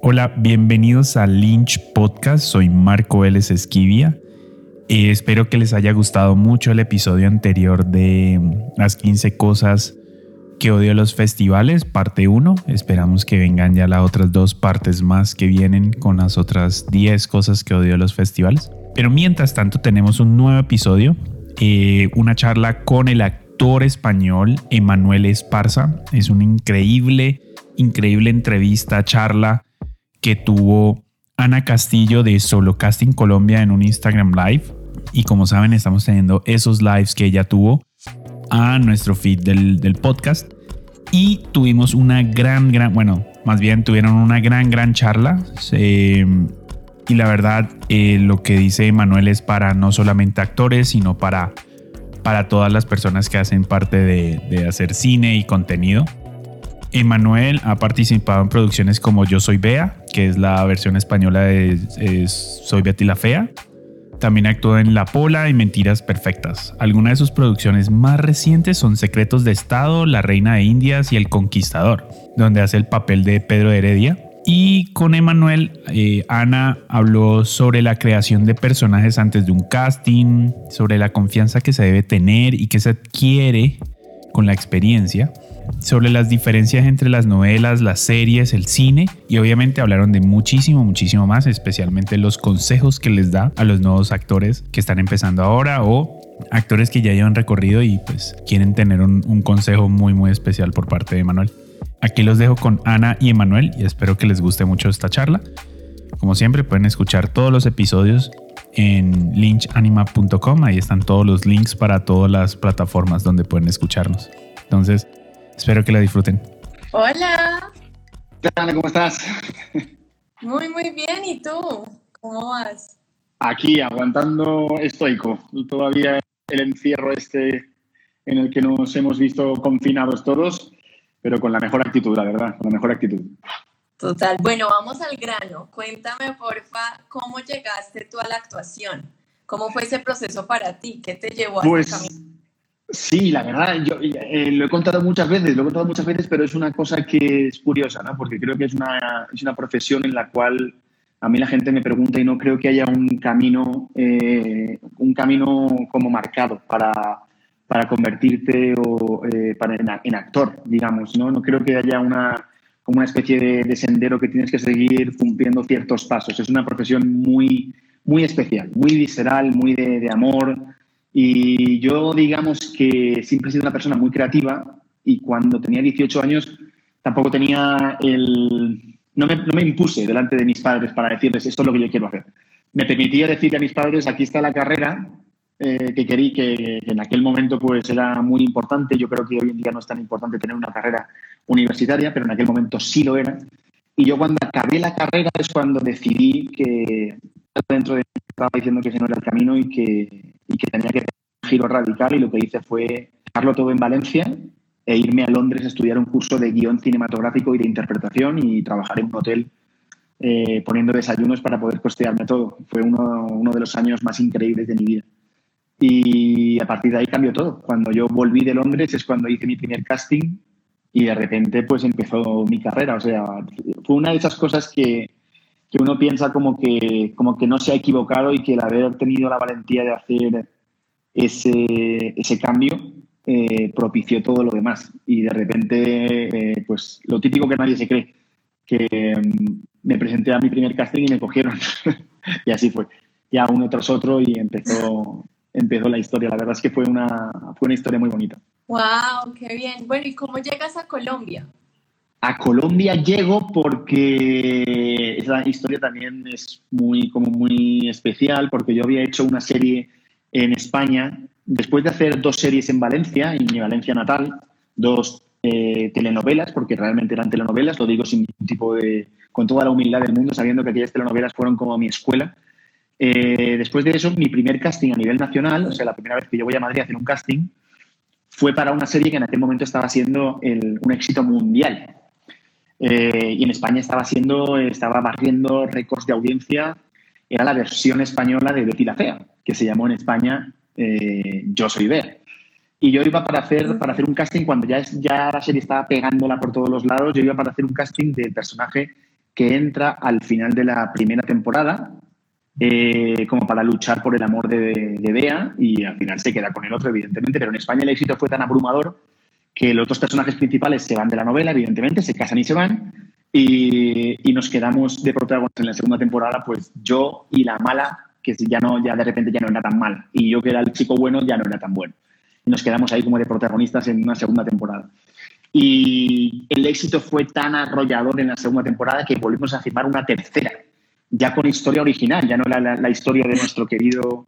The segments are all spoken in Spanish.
Hola, bienvenidos a Lynch Podcast. Soy Marco Vélez Esquivia. Eh, espero que les haya gustado mucho el episodio anterior de las 15 cosas que odio los festivales, parte 1. Esperamos que vengan ya las otras dos partes más que vienen con las otras 10 cosas que odio los festivales. Pero mientras tanto tenemos un nuevo episodio, eh, una charla con el actor español Emanuel Esparza. Es una increíble, increíble entrevista, charla que tuvo Ana Castillo de Solo Casting Colombia en un Instagram Live. Y como saben, estamos teniendo esos lives que ella tuvo a nuestro feed del, podcast. Y tuvimos una gran, gran, bueno, más bien tuvieron una gran, gran charla. y la verdad, eh, lo que dice Manuel es para no solamente actores, sino para, para todas las personas que hacen parte de, de hacer cine y contenido. Emanuel ha participado en producciones como Yo Soy Bea, que es la versión española de Soy Betty la Fea. También actuó en La Pola y Mentiras Perfectas. Algunas de sus producciones más recientes son Secretos de Estado, La Reina de Indias y El Conquistador, donde hace el papel de Pedro Heredia. Y con Emanuel, eh, Ana habló sobre la creación de personajes antes de un casting, sobre la confianza que se debe tener y que se adquiere con la experiencia sobre las diferencias entre las novelas, las series, el cine y obviamente hablaron de muchísimo, muchísimo más, especialmente los consejos que les da a los nuevos actores que están empezando ahora o actores que ya llevan recorrido y pues quieren tener un, consejo muy, muy especial por parte de Manuel. Aquí los dejo con Ana y Emanuel y espero que les guste mucho esta charla. Como siempre pueden escuchar todos los episodios en lynchanima.com. Ahí están todos los links para todas las plataformas donde pueden escucharnos. Entonces, Espero que la disfruten. Hola. ¿Qué tal? ¿Cómo estás? Muy, muy bien. ¿Y tú? ¿Cómo vas? Aquí, aguantando estoico. Todavía el encierro este en el que nos hemos visto confinados todos, pero con la mejor actitud, la verdad, con la mejor actitud. Total. Bueno, vamos al grano. Cuéntame, porfa, cómo llegaste tú a la actuación. ¿Cómo fue ese proceso para ti? ¿Qué te llevó a pues, camino? Sí, la verdad, yo eh, lo he contado muchas veces, lo he contado muchas veces, pero es una cosa que es curiosa, ¿no? Porque creo que es una, es una profesión en la cual a mí la gente me pregunta y no creo que haya un camino, eh, un camino como marcado para, para convertirte o, eh, para en, actor, digamos, ¿no? No creo que haya una, como una especie de, sendero que tienes que seguir cumpliendo ciertos pasos. Es una profesión muy, muy especial, muy visceral, muy de amor, y yo, digamos que siempre he sido una persona muy creativa y cuando tenía 18 años tampoco tenía el... No me, no me impuse delante de mis padres para decirles esto es lo que yo quiero hacer. Me permitía decirle a mis padres, aquí está la carrera eh, que quería, que, en aquel momento pues era muy importante. Yo creo que hoy en día no es tan importante tener una carrera universitaria, pero en aquel momento sí lo era. Y yo cuando acabé la carrera es cuando decidí que dentro de estaba diciendo que ese no era el camino y que, y que tenía que un giro radical y lo que hice fue dejarlo todo en Valencia e irme a Londres a estudiar un curso de guion cinematográfico y de interpretación y trabajar en un hotel eh, poniendo desayunos para poder costearme todo. Fue uno, uno de los años más increíbles de mi vida. Y a partir de ahí cambió todo. Cuando yo volví de Londres es cuando hice mi primer casting y de repente pues empezó mi carrera. O sea, fue una de esas cosas que, que uno piensa como que, como que no se ha equivocado y que el haber tenido la valentía de hacer ese, ese cambio eh, propició todo lo demás. Y de repente, eh, pues lo típico que nadie se cree, que mm, me presenté a mi primer casting y me cogieron. y así fue. Ya uno tras otro y empezó, empezó la historia. La verdad es que fue una, fue una historia muy bonita. ¡Wow! ¡Qué bien! Bueno, ¿y cómo llegas a Colombia? A Colombia llego porque esa historia también es muy, como muy especial, porque yo había hecho una serie en España, después de hacer dos series en Valencia, en mi Valencia natal, dos eh, telenovelas, porque realmente eran telenovelas, lo digo sin ningún tipo de, con toda la humildad del mundo, sabiendo que aquellas telenovelas fueron como mi escuela. Eh, después de eso, mi primer casting a nivel nacional, o sea, la primera vez que yo voy a Madrid a hacer un casting, fue para una serie que en aquel momento estaba siendo un éxito mundial, eh, y en España estaba haciendo, estaba barriendo récords de audiencia. Era la versión española de Betty la Fea, que se llamó en España eh, Yo soy Bea. Y yo iba para hacer, para hacer un casting, cuando ya, ya la serie estaba pegándola por todos los lados, yo iba para hacer un casting del personaje que entra al final de la primera temporada eh, como para luchar por el amor de, de Bea y al final se queda con el otro, evidentemente, pero en España el éxito fue tan abrumador que los dos personajes principales se van de la novela, evidentemente, se casan y se van, y, y, nos quedamos de protagonistas en la segunda temporada, pues yo y la mala, que ya no, ya de repente ya no era tan mal, y yo que era el chico bueno ya no era tan bueno. Y nos quedamos ahí como de protagonistas en una segunda temporada. Y el éxito fue tan arrollador en la segunda temporada que volvimos a firmar una tercera, ya con historia original, ya no la, la, historia de nuestro querido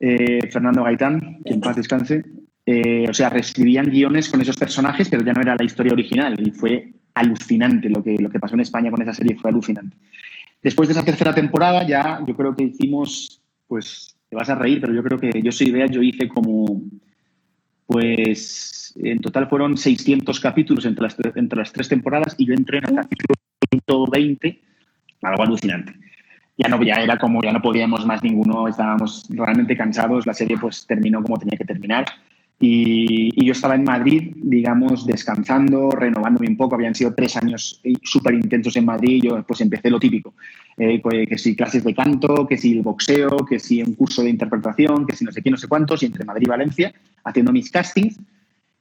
eh, Fernando Gaitán, que en paz descanse. Eh, o sea, reescribían guiones con esos personajes, pero ya no era la historia original y fue alucinante lo que, lo que pasó en España con esa serie, fue alucinante. Después de esa tercera temporada ya yo creo que hicimos, pues te vas a reír, pero yo creo que yo soy idea, yo hice como, pues en total fueron 600 capítulos entre las, entre las tres temporadas y yo entré en el capítulo 120, algo alucinante. Ya no, ya era como, ya no podíamos más ninguno, estábamos realmente cansados, la serie pues terminó como tenía que terminar. Y, yo estaba en Madrid, digamos, descansando, renovándome un poco. Habían sido tres años súper intensos en Madrid. Yo pues empecé lo típico, eh, que si clases de canto, que si el boxeo, que si un curso de interpretación, que si no sé qué, no sé cuántos, y entre Madrid y Valencia, haciendo mis castings.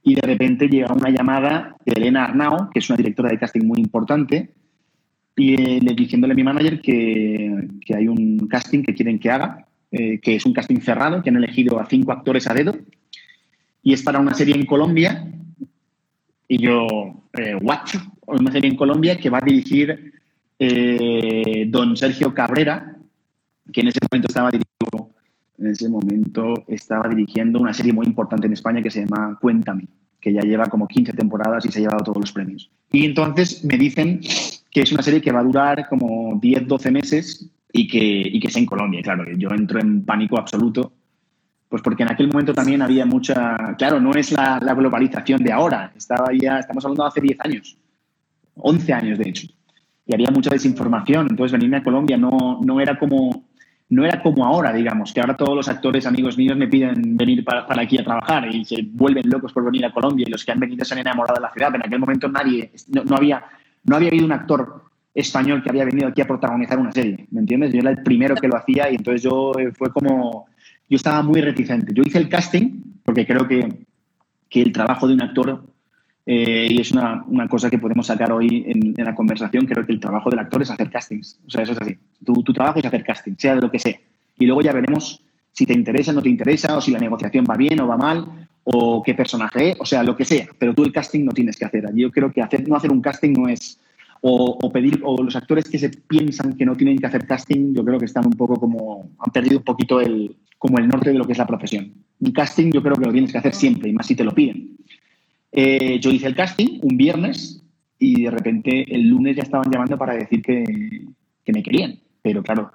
Y de repente llega una llamada de Elena Arnao, que es una directora de casting muy importante, y eh, diciéndole a mi manager que, que, hay un casting que quieren que haga, eh, que es un casting cerrado, que han elegido a cinco actores a dedo y es para una serie en Colombia. Y yo, eh, una serie en Colombia que va a dirigir eh, don Sergio Cabrera, que en ese momento estaba dirigiendo, en ese momento estaba dirigiendo una serie muy importante en España que se llama Cuéntame, que ya lleva como 15 temporadas y se ha llevado todos los premios. Y entonces me dicen que es una serie que va a durar como 10, 12 meses y que, y que es en Colombia. Claro, yo entro en pánico absoluto pues porque en aquel momento también había mucha, claro, no es la, la globalización de ahora, estaba ya, estamos hablando de hace 10 años, 11 años de hecho, y había mucha desinformación, entonces venirme a Colombia no, no, era como, no era como ahora, digamos, que ahora todos los actores amigos míos me piden venir para, para, aquí a trabajar y se vuelven locos por venir a Colombia y los que han venido se han enamorado de la ciudad, en aquel momento nadie, no, no había, no había habido un actor español que había venido aquí a protagonizar una serie, ¿me entiendes? Yo era el primero que lo hacía y entonces yo eh, fue como yo estaba muy reticente. Yo hice el casting porque creo que, que el trabajo de un actor, eh, y es una, una, cosa que podemos sacar hoy en, la conversación, creo que el trabajo del actor es hacer castings. O sea, eso es así. Tu, tu trabajo es hacer casting, sea de lo que sea. Y luego ya veremos si te interesa no te interesa, o si la negociación va bien o va mal, o qué personaje es, o sea, lo que sea. Pero tú el casting no tienes que hacer. Yo creo que hacer, no hacer un casting no es o, pedir, o los actores que se piensan que no tienen que hacer casting, yo creo que están un poco como, han perdido un poquito el, como el norte de lo que es la profesión. Un casting yo creo que lo tienes que hacer siempre, y más si te lo piden. Eh, yo hice el casting un viernes y de repente el lunes ya estaban llamando para decir que, que me querían. Pero claro,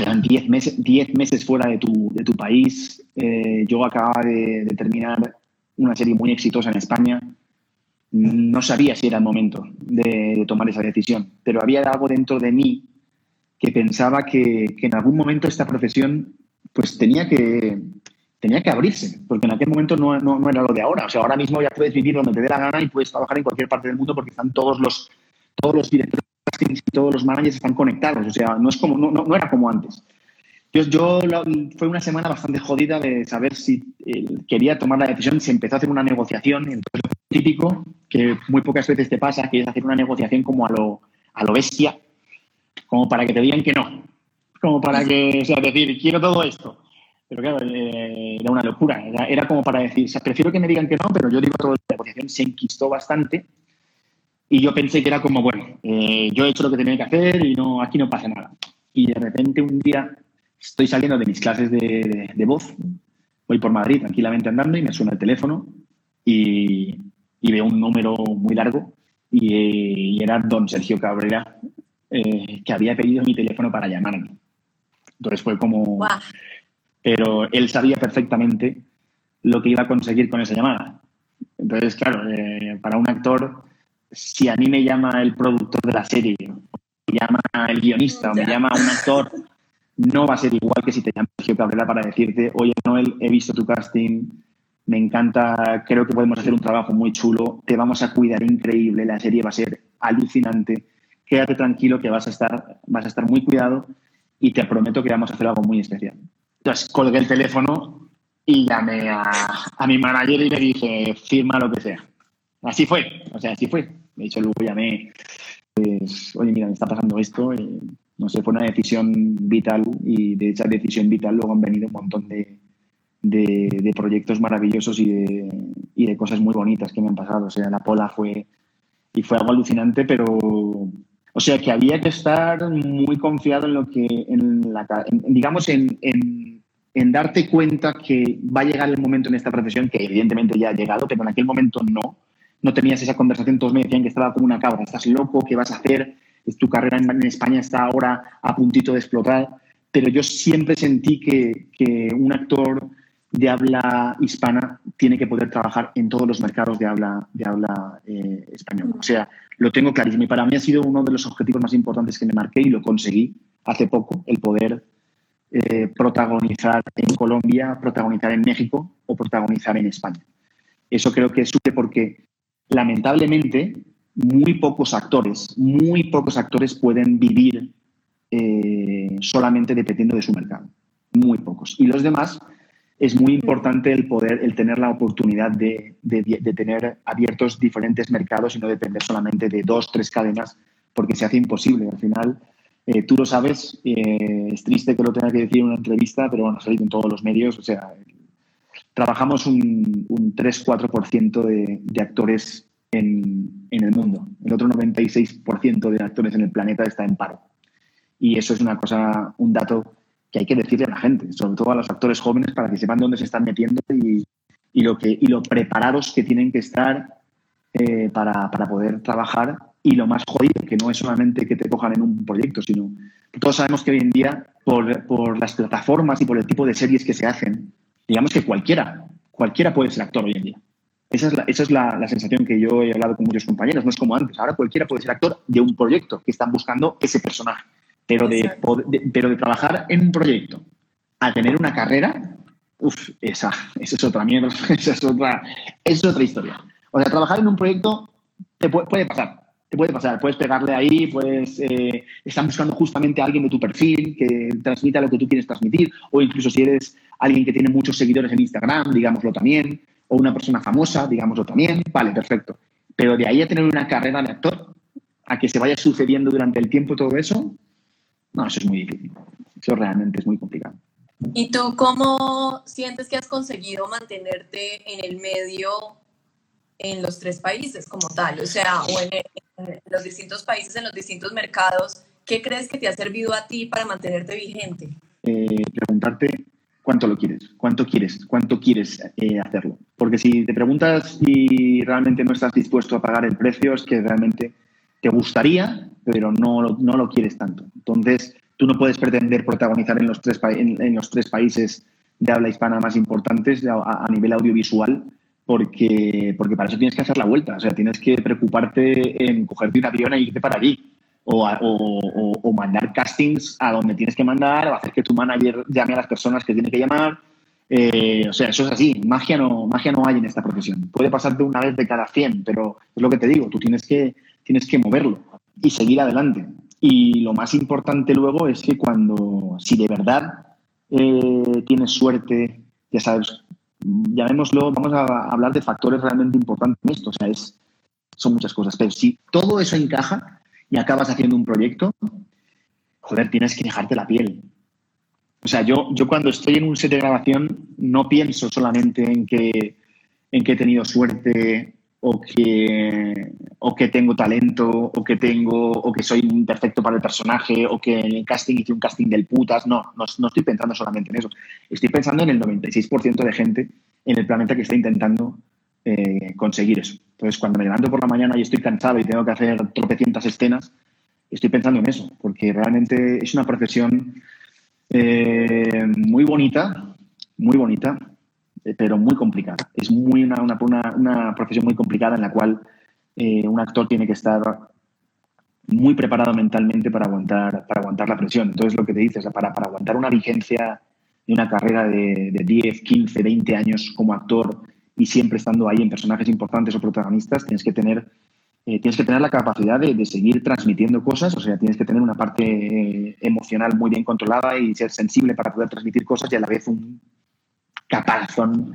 eran 10 meses, diez meses fuera de tu, de tu país. Eh, yo acababa de terminar una serie muy exitosa en España no sabía si era el momento de, tomar esa decisión, pero había algo dentro de mí que pensaba que, en algún momento esta profesión pues tenía que, tenía que abrirse, porque en aquel momento no, no, no, era lo de ahora. O sea, ahora mismo ya puedes vivir donde te dé la gana y puedes trabajar en cualquier parte del mundo porque están todos los, todos los directores y todos los managers están conectados. O sea, no, es como, no, no era como antes. Yo, yo la, fue una semana bastante jodida de saber si eh, quería tomar la decisión. Se empezó a hacer una negociación. Entonces, típico que muy pocas veces te pasa, que es hacer una negociación como a lo, a lo bestia, como para que te digan que no. Como para que, o sea, decir, quiero todo esto. Pero claro, eh, era una locura. Era, era, como para decir, o sea, prefiero que me digan que no, pero yo digo todo. La negociación se enquistó bastante. Y yo pensé que era como, bueno, eh, yo he hecho lo que tenía que hacer y no, aquí no pasa nada. Y de repente un día estoy saliendo de mis clases de, de, de, voz, voy por Madrid tranquilamente andando y me suena el teléfono y, y veo un número muy largo y, y era don Sergio Cabrera eh, que había pedido mi teléfono para llamarme. Entonces fue como... Wow. Pero él sabía perfectamente lo que iba a conseguir con esa llamada. Entonces, claro, eh, para un actor, si a mí me llama el productor de la serie, me llama el guionista o me llama un actor no va a ser igual que si te llama Sergio Cabrera para decirte, oye, Noel, he visto tu casting, me encanta, creo que podemos hacer un trabajo muy chulo, te vamos a cuidar increíble, la serie va a ser alucinante, quédate tranquilo que vas a estar, vas a estar muy cuidado y te prometo que vamos a hacer algo muy especial. Entonces colgué el teléfono y llamé a, a mi manager y le dije, firma lo que sea. Así fue, o sea, así fue. De hecho, luego llamé, pues, oye, mira, me está pasando esto. Eh, no sé, fue una decisión vital y de esa decisión vital luego han venido un montón de, de, proyectos maravillosos y de, y de, cosas muy bonitas que me han pasado. O sea, la Pola fue, y fue algo alucinante, pero, o sea, que había que estar muy confiado en lo que, en la, digamos, en, en, en, darte cuenta que va a llegar el momento en esta profesión, que evidentemente ya ha llegado, pero en aquel momento no. No tenías esa conversación, todos me decían que estaba como una cabra, estás loco, ¿qué vas a hacer? Tu carrera en, España está ahora a puntito de explotar, pero yo siempre sentí que, que un actor de habla hispana tiene que poder trabajar en todos los mercados de habla, de habla eh, español. O sea, lo tengo clarísimo y para mí ha sido uno de los objetivos más importantes que me marqué y lo conseguí hace poco, el poder eh, protagonizar en Colombia, protagonizar en México o protagonizar en España. Eso creo que supe porque lamentablemente muy pocos actores, muy pocos actores pueden vivir eh, solamente dependiendo de su mercado. Muy pocos. Y los demás es muy importante el poder, el tener la oportunidad de, tener abiertos diferentes mercados y no depender solamente de dos, tres cadenas, porque se hace imposible. Al final, eh, tú lo sabes, eh, es triste que lo tenga que decir en una entrevista, pero bueno, ha salido en todos los medios. O sea, trabajamos un, un 3-4% de, de actores en, en el mundo. El otro 96% de actores en el planeta está en paro. Y eso es una cosa, un dato que hay que decirle a la gente, sobre todo a los actores jóvenes, para que sepan dónde se están metiendo y, lo, que, y lo preparados que tienen que estar eh, para, para, poder trabajar. Y lo más jodido, que no es solamente que te cojan en un proyecto, sino todos sabemos que hoy en día, por, por las plataformas y por el tipo de series que se hacen, digamos que cualquiera, cualquiera puede ser actor hoy en día. Esa es, la, esa es la, la, sensación que yo he hablado con muchos compañeros. No es como antes. Ahora cualquiera puede ser actor de un proyecto que están buscando ese personaje. Pero de, pero de trabajar en un proyecto a tener una carrera, uff, esa, esa es otra mierda, esa es otra, es otra historia. O sea, trabajar en un proyecto te puede, puede pasar, te puede pasar. Puedes pegarle ahí, puedes, eh, están buscando justamente a alguien de tu perfil que transmita lo que tú quieres transmitir, o incluso si eres alguien que tiene muchos seguidores en Instagram, digámoslo también, o una persona famosa, digámoslo también, vale, perfecto. Pero de ahí a tener una carrera de actor, a que se vaya sucediendo durante el tiempo todo eso, no, eso es muy difícil. Eso realmente es muy complicado. ¿Y tú cómo sientes que has conseguido mantenerte en el medio en los tres países como tal? O sea, o en, en, los distintos países, en los distintos mercados. ¿Qué crees que te ha servido a ti para mantenerte vigente? Eh, preguntarte cuánto lo quieres, cuánto quieres, cuánto quieres eh, hacerlo. Porque si te preguntas y realmente no estás dispuesto a pagar el precio, es que realmente te gustaría, pero no, no lo quieres tanto. Entonces, tú no puedes pretender protagonizar en los tres, en, en los tres países de habla hispana más importantes a, a, nivel audiovisual, porque, porque para eso tienes que hacer la vuelta. O sea, tienes que preocuparte en cogerte un avión e irte para allí. O, o, o, mandar castings a donde tienes que mandar, o hacer que tu manager llame a las personas que tiene que llamar. Eh, o sea, eso es así. Magia no, magia no hay en esta profesión. Puede pasarte una vez de cada 100, pero es lo que te digo. Tú tienes que, tienes que moverlo y seguir adelante. Y lo más importante luego es que cuando, si de verdad eh, tienes suerte, ya sabes, llamémoslo, vamos a hablar de factores realmente importantes en esto, o sea, es, son muchas cosas, pero si todo eso encaja y acabas haciendo un proyecto, joder, tienes que dejarte la piel. O sea, yo, yo cuando estoy en un set de grabación no pienso solamente en que, en que he tenido suerte o que, o que tengo talento, o que tengo, o que soy perfecto para el personaje, o que en el casting hice un casting del putas. No, no, no estoy pensando solamente en eso. Estoy pensando en el 96% de gente en el planeta que está intentando eh, conseguir eso. Entonces, cuando me levanto por la mañana y estoy cansado y tengo que hacer tropecientas escenas, estoy pensando en eso, porque realmente es una profesión eh, muy bonita, muy bonita, eh, pero muy complicada. Es muy una, una, una, profesión muy complicada en la cual un actor tiene que estar muy preparado mentalmente para aguantar, para aguantar la presión. Entonces, lo que te dices, para, para aguantar una vigencia de una carrera de, de 10, 15, 20 años como actor y siempre estando ahí en personajes importantes o protagonistas, tienes que tener eh, tienes que tener la capacidad de, seguir transmitiendo cosas, o sea, tienes que tener una parte eh, emocional muy bien controlada y ser sensible para poder transmitir cosas y a la vez un caparazón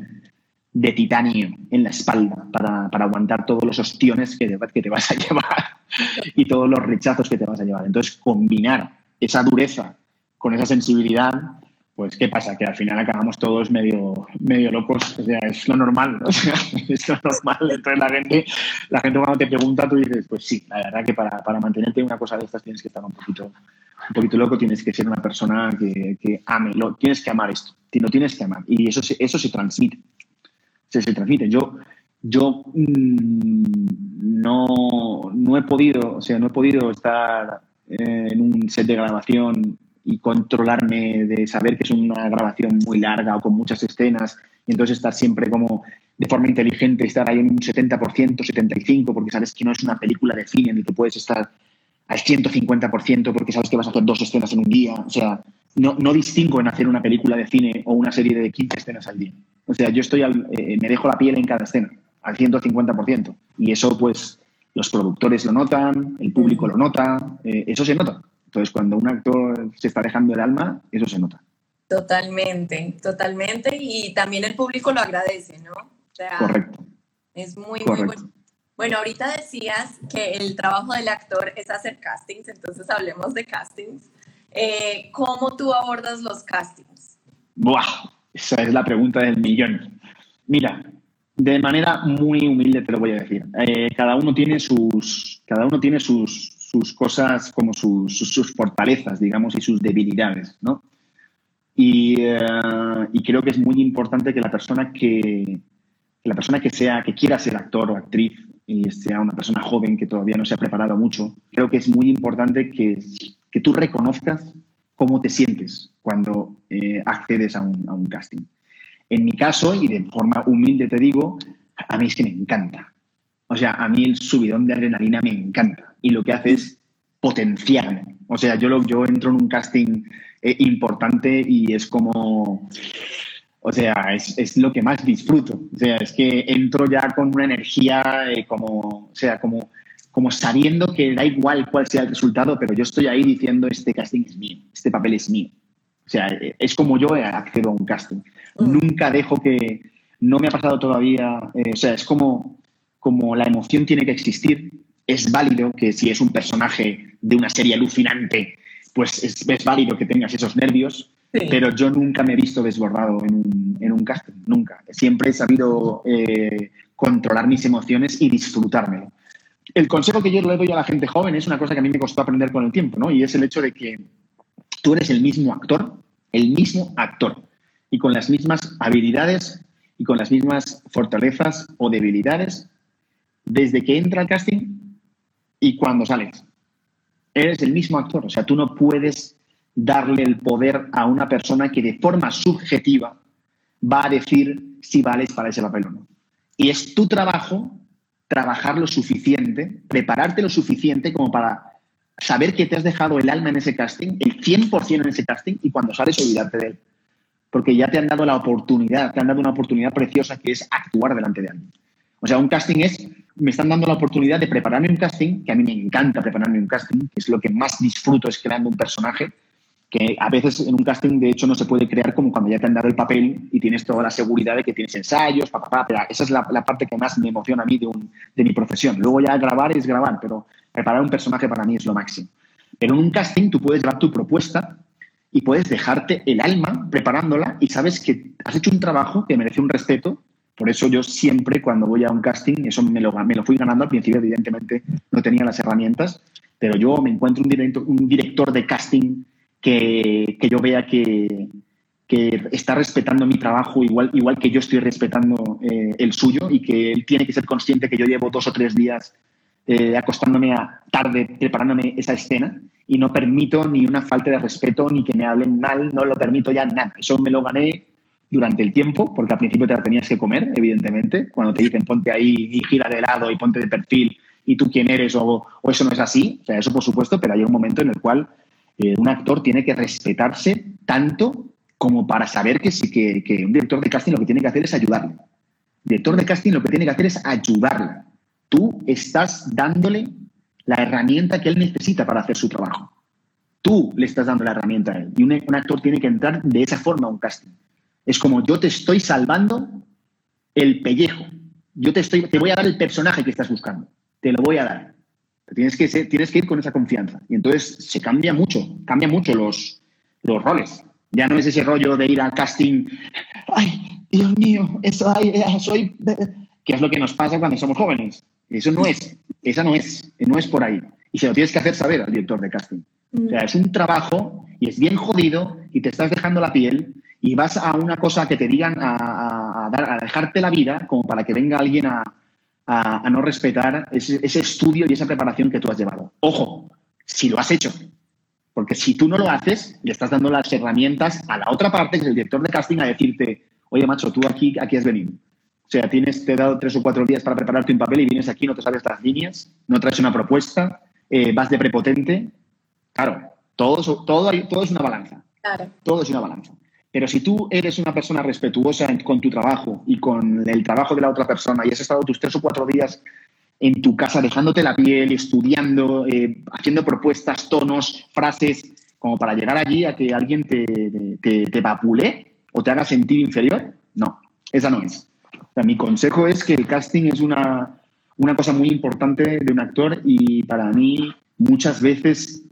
de titanio en la espalda para, aguantar todos los ostiones que que te vas a llevar y todos los rechazos que te vas a llevar. Entonces, combinar esa dureza con esa sensibilidad pues ¿qué pasa? Que al final acabamos todos medio, medio locos, o sea, es lo normal, es lo normal. Entonces la gente, la gente cuando te pregunta, tú dices, pues sí, la verdad que para, para mantenerte una cosa de estas tienes que estar un poquito, un poquito loco, tienes que ser una persona que, que ame, lo, tienes que amar esto, lo tienes que amar. Y eso, eso se transmite, se, se transmite. Yo, yo mm, no, no he podido, o sea, no he podido estar en un set de grabación y controlarme de saber que es una grabación muy larga o con muchas escenas y entonces estar siempre como de forma inteligente, estar ahí en un 70%, 75%, porque sabes que no es una película de cine en el que puedes estar al 150% porque sabes que vas a hacer dos escenas en un día. O sea, no, no distingo en hacer una película de cine o una serie de 15 escenas al día. O sea, yo estoy eh, me dejo la piel en cada escena, al 150%. Y eso, pues, los productores lo notan, el público lo nota, eh, eso se nota. Entonces, cuando un actor se está dejando el alma, eso se nota. Totalmente, totalmente. Y también el público lo agradece, ¿no? Correcto. Es muy, muy bueno. Bueno, ahorita decías que el trabajo del actor es hacer castings, entonces hablemos de castings. Eh, ¿Cómo tú abordas los castings? Buah, esa es la pregunta del millón. Mira, de manera muy humilde te lo voy a decir. Eh, cada uno tiene sus, cada uno tiene sus, sus cosas como sus, sus, fortalezas, digamos, y sus debilidades, ¿no? Y, eh, y, creo que es muy importante que la persona que, la persona que sea, que quiera ser actor o actriz y sea una persona joven que todavía no se ha preparado mucho, creo que es muy importante que, que tú reconozcas cómo te sientes cuando eh, accedes a un, a un casting. En mi caso, y de forma humilde te digo, a mí es que me encanta. O sea, a mí el subidón de adrenalina me encanta y lo que hace es potenciarme. O sea, yo, lo, yo entro en un casting eh, importante y es como, o sea, es, es, lo que más disfruto. O sea, es que entro ya con una energía eh, como, o sea, como, como sabiendo que da igual cuál sea el resultado, pero yo estoy ahí diciendo, este casting es mío, este papel es mío. O sea, eh, es como yo accedo a un casting. Mm. Nunca dejo que, no me ha pasado todavía, o sea, es como, como la emoción tiene que existir es válido que si es un personaje de una serie alucinante, pues es, válido que tengas esos nervios, pero yo nunca me he visto desbordado en un, en un casting, nunca. Siempre he sabido eh, controlar mis emociones y disfrutármelo. El consejo que yo le doy a la gente joven es una cosa que a mí me costó aprender con el tiempo, ¿no? Y es el hecho de que tú eres el mismo actor, el mismo actor, y con las mismas habilidades y con las mismas fortalezas o debilidades desde que entra al casting y cuando sales. Eres el mismo actor, o sea, tú no puedes darle el poder a una persona que de forma subjetiva va a decir si vales para ese papel o no. Y es tu trabajo trabajar lo suficiente, prepararte lo suficiente como para saber que te has dejado el alma en ese casting, el 100% en ese casting, y cuando sales olvidarte de él. Porque ya te han dado la oportunidad, te han dado una oportunidad preciosa que es actuar delante de alguien. O sea, un casting es, me están dando la oportunidad de prepararme un casting, que a mí me encanta prepararme un casting, que es lo que más disfruto es creando un personaje, que a veces en un casting de hecho no se puede crear como cuando ya te han dado el papel y tienes toda la seguridad de que tienes ensayos, papá, pero esa es la, parte que más me emociona a mí de, mi profesión. Luego ya grabar es grabar, pero preparar un personaje para mí es lo máximo. Pero en un casting tú puedes dar tu propuesta y puedes dejarte el alma preparándola y sabes que has hecho un trabajo que merece un respeto por eso yo siempre cuando voy a un casting, eso me lo, me lo fui ganando al principio, evidentemente no tenía las herramientas, pero yo me encuentro un director, un director de casting que, que yo vea que, que, está respetando mi trabajo igual, igual que yo estoy respetando eh, el suyo y que él tiene que ser consciente que yo llevo dos o tres días eh, acostándome a tarde preparándome esa escena y no permito ni una falta de respeto ni que me hablen mal, no lo permito ya nada. Eso me lo gané durante el tiempo, porque al principio te la tenías que comer, evidentemente, cuando te dicen ponte ahí y gira de lado y ponte de perfil y tú quién eres o, eso no es así, o sea, eso por supuesto, pero hay un momento en el cual eh, un actor tiene que respetarse tanto como para saber que, sí, que, un director de casting lo que tiene que hacer es ayudarle. El director de casting lo que tiene que hacer es ayudarle. Tú estás dándole la herramienta que él necesita para hacer su trabajo. Tú le estás dando la herramienta a él. Y un, actor tiene que entrar de esa forma a un casting. Es como yo te estoy salvando el pellejo. Yo te, estoy, te voy a dar el personaje que estás buscando. Te lo voy a dar. tienes que, tienes que ir con esa confianza. Y entonces se cambia mucho, cambia mucho los, los roles. Ya no es ese rollo de ir al casting, ay, Dios mío, eso, soy... Que es lo que nos pasa cuando somos jóvenes. Eso no es, esa no es, no es por ahí. Y se lo tienes que hacer saber al director de casting. O sea, es un trabajo y es bien jodido y te estás dejando la piel y vas a una cosa que te digan a, dar, a dejarte la vida como para que venga alguien a, no respetar ese, estudio y esa preparación que tú has llevado. Ojo, si lo has hecho. Porque si tú no lo haces, le estás dando las herramientas a la otra parte, que es el director de casting, a decirte, oye, macho, tú aquí, aquí has venido. O sea, tienes, te he dado tres o cuatro días para prepararte un papel y vienes aquí, no te sabes estas líneas, no traes una propuesta, eh, vas de prepotente, Claro, todo, todo, todo es una balanza. Todo es una balanza. Pero si tú eres una persona respetuosa con tu trabajo y con el trabajo de la otra persona y has estado tus tres o cuatro días en tu casa dejándote la piel, estudiando, eh, haciendo propuestas, tonos, frases, como para llegar allí a que alguien te, te, te vapule o te haga sentir inferior, no, esa no es. mi consejo es que el casting es una, una cosa muy importante de un actor y para mí muchas veces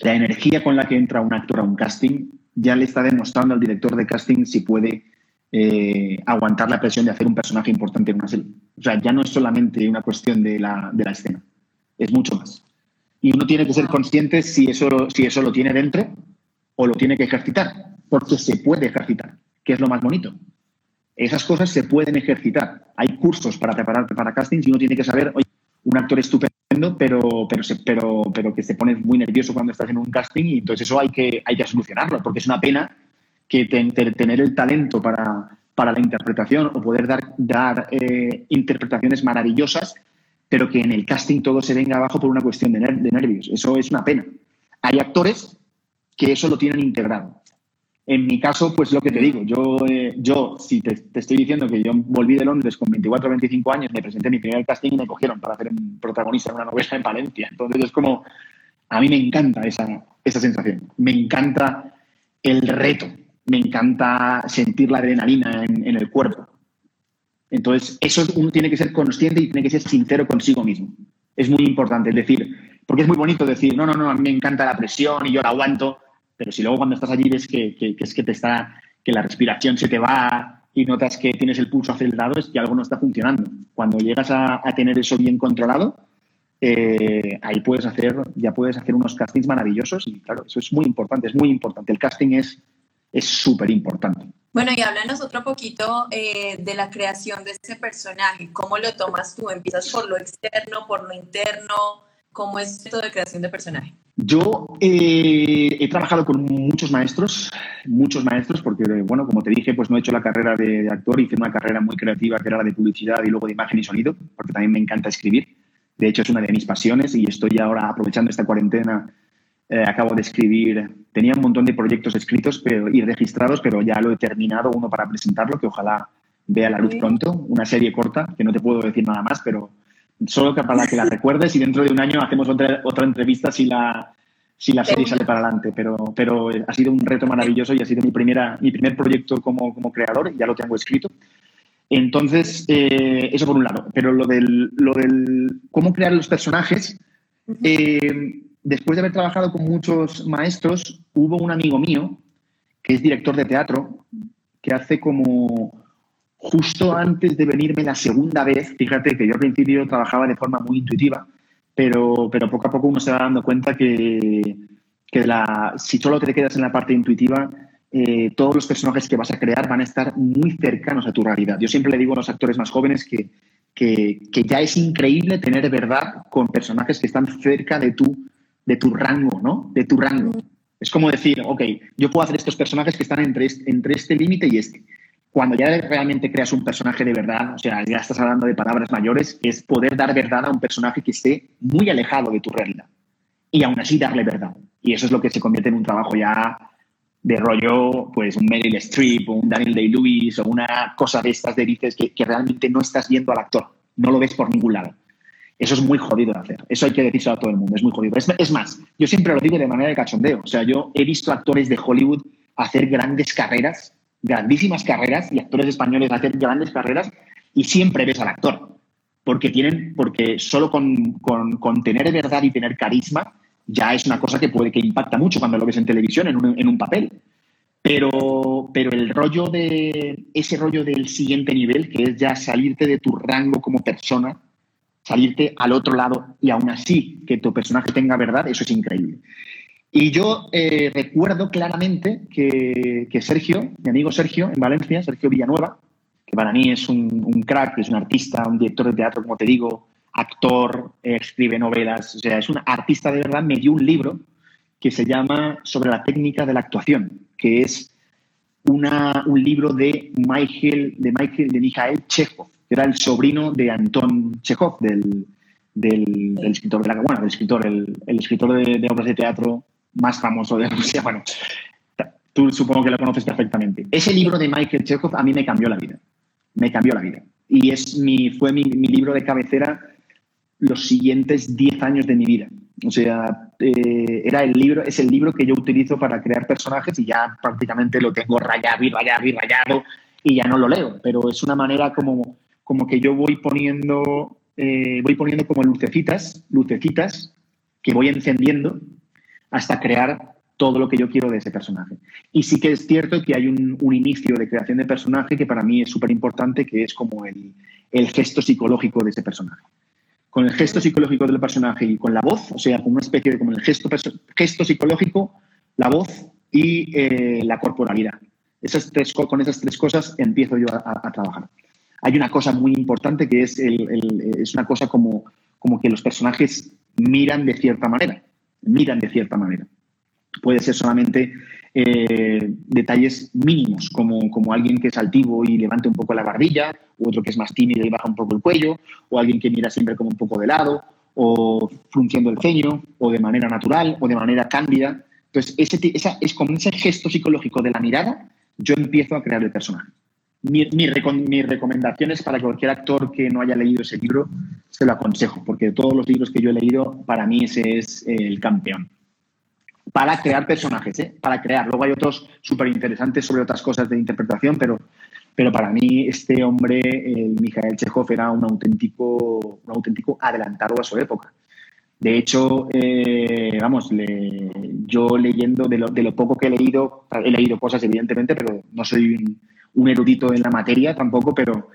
la energía con la que entra un actor a un casting ya le está demostrando al director de casting si puede eh, aguantar la presión de hacer un personaje importante en una serie. O sea, ya no es solamente una cuestión de la, de la escena, es mucho más. Y uno tiene que ser consciente si eso, si eso lo tiene dentro o lo tiene que ejercitar, porque se puede ejercitar, que es lo más bonito. Esas cosas se pueden ejercitar. Hay cursos para prepararte para castings y uno tiene que saber, oye, un actor estupendo pero, pero, pero, pero que se pone muy nervioso cuando estás en un casting y entonces eso hay que, hay que solucionarlo, porque es una pena que tener el talento para, para, la interpretación o poder dar, dar eh, interpretaciones maravillosas, pero que en el casting todo se venga abajo por una cuestión de, de nervios. Eso es una pena. Hay actores que eso lo tienen integrado. En mi caso, pues lo que te digo, yo, eh, yo si te, estoy diciendo que yo volví de Londres con 24 o 25 años, me presenté mi primer casting y me cogieron para hacer un protagonista en una novela en Valencia. Entonces es como, a mí me encanta esa, esa sensación, me encanta el reto, me encanta sentir la adrenalina en, en el cuerpo. Entonces, eso uno tiene que ser consciente y tiene que ser sincero consigo mismo. Es muy importante, es decir, porque es muy bonito decir, no, no, no, a mí me encanta la presión y yo la aguanto, pero si luego cuando estás allí ves que, es que te está, que la respiración se te va y notas que tienes el pulso acelerado, es que algo no está funcionando. Cuando llegas a, tener eso bien controlado, eh, ahí puedes hacer, ya puedes hacer unos castings maravillosos y claro, eso es muy importante, es muy importante. El casting es súper importante. Bueno, y háblanos otro poquito eh, de la creación de ese personaje. ¿Cómo lo tomas tú? ¿Empiezas por lo externo, por lo interno? ¿Cómo es esto de creación de personaje? Yo eh, he trabajado con muchos maestros, muchos maestros, porque, bueno, como te dije, pues no he hecho la carrera de, actor, hice una carrera muy creativa que era la de publicidad y luego de imagen y sonido, porque también me encanta escribir. De hecho, es una de mis pasiones y estoy ahora aprovechando esta cuarentena. Eh, acabo de escribir, tenía un montón de proyectos escritos pero, y registrados, pero ya lo he terminado, uno para presentarlo, que ojalá vea la luz pronto, una serie corta, que no te puedo decir nada más, pero solo que para que la recuerdes y dentro de un año hacemos otra, otra entrevista si la, si la serie sale para adelante. Pero, pero ha sido un reto maravilloso y ha sido mi, primera, mi primer proyecto como, como creador, ya lo tengo escrito. Entonces, eh, eso por un lado. Pero lo del, lo del cómo crear los personajes, eh, después de haber trabajado con muchos maestros, hubo un amigo mío que es director de teatro, que hace como justo antes de venirme la segunda vez, fíjate que yo al principio trabajaba de forma muy intuitiva, pero, pero poco a poco uno se va dando cuenta que, que la, si solo te quedas en la parte intuitiva, eh, todos los personajes que vas a crear van a estar muy cercanos a tu realidad. Yo siempre le digo a los actores más jóvenes que, que, que ya es increíble tener verdad con personajes que están cerca de tu, de tu rango, ¿no? De tu rango. Es como decir, ok, yo puedo hacer estos personajes que están entre, entre este límite y este cuando ya realmente creas un personaje de verdad, o sea, ya estás hablando de palabras mayores, es poder dar verdad a un personaje que esté muy alejado de tu realidad y aún así darle verdad. Y eso es lo que se convierte en un trabajo ya de rollo, pues un Meryl Streep o un Daniel Day-Lewis o una cosa de estas de dices que, realmente no estás viendo al actor, no lo ves por ningún lado. Eso es muy jodido de hacer. Eso hay que decirlo a todo el mundo. Es muy jodido. Es, más, yo siempre lo digo de manera de cachondeo. O sea, yo he visto actores de Hollywood hacer grandes carreras, grandísimas carreras, y actores españoles hacer grandes carreras, y siempre ves al actor. Porque tienen, porque solo con, con, tener verdad y tener carisma ya es una cosa que puede que impacta mucho cuando lo ves en televisión, en un, en un papel. Pero, pero el rollo de ese rollo del siguiente nivel, que es ya salirte de tu rango como persona, salirte al otro lado y aún así que tu personaje tenga verdad, eso es increíble. Y yo eh, recuerdo claramente que, Sergio, mi amigo Sergio en Valencia, Sergio Villanueva, que para mí es un, crack, es un artista, un director de teatro, como te digo, actor, escribe novelas, o sea, es un artista de verdad, me dio un libro que se llama Sobre la técnica de la actuación, que es una, un libro de Michael, de Michael, de Mikhail Chekhov, era el sobrino de Anton Chekhov, del, del, escritor de la bueno, del escritor, el, escritor de, obras de teatro más famoso de Rusia. Bueno, tú supongo que lo conoces perfectamente. Ese libro de Michael Chekhov a mí me cambió la vida. Me cambió la vida. Y es mi, fue mi, libro de cabecera los siguientes 10 años de mi vida. O sea, eh, era el libro, es el libro que yo utilizo para crear personajes y ya prácticamente lo tengo rayado y rayado y rayado y ya no lo leo. Pero es una manera como como que yo voy poniendo, eh, voy poniendo como lucecitas, lucecitas que voy encendiendo hasta crear todo lo que yo quiero de ese personaje. Y sí que es cierto que hay un, inicio de creación de personaje que para mí es súper importante, que es como el, gesto psicológico de ese personaje. Con el gesto psicológico del personaje y con la voz, o sea, con una especie de como el gesto, gesto psicológico, la voz y eh, la corporalidad. Esas tres, con esas tres cosas empiezo yo a trabajar hay una cosa muy importante que es, es una cosa como, como que los personajes miran de cierta manera, miran de cierta manera. Puede ser solamente eh, detalles mínimos, como, como alguien que es altivo y levante un poco la barbilla, o otro que es más tímido y baja un poco el cuello, o alguien que mira siempre como un poco de lado, o frunciendo el ceño, o de manera natural, o de manera cándida. Entonces, ese, esa, es con ese gesto psicológico de la mirada, yo empiezo a crear el personaje. Mi, mi, recomendación es para cualquier actor que no haya leído ese libro, se lo aconsejo, porque de todos los libros que yo he leído, para mí ese es el campeón. Para crear personajes, ¿eh? para crear. Luego hay otros súper interesantes sobre otras cosas de interpretación, pero, pero para mí este hombre, el Mikhail Chekhov, era un auténtico, un auténtico adelantado a su época. De hecho, eh, vamos, yo leyendo de lo, poco que he leído, he leído cosas evidentemente, pero no soy un erudito en la materia tampoco, pero,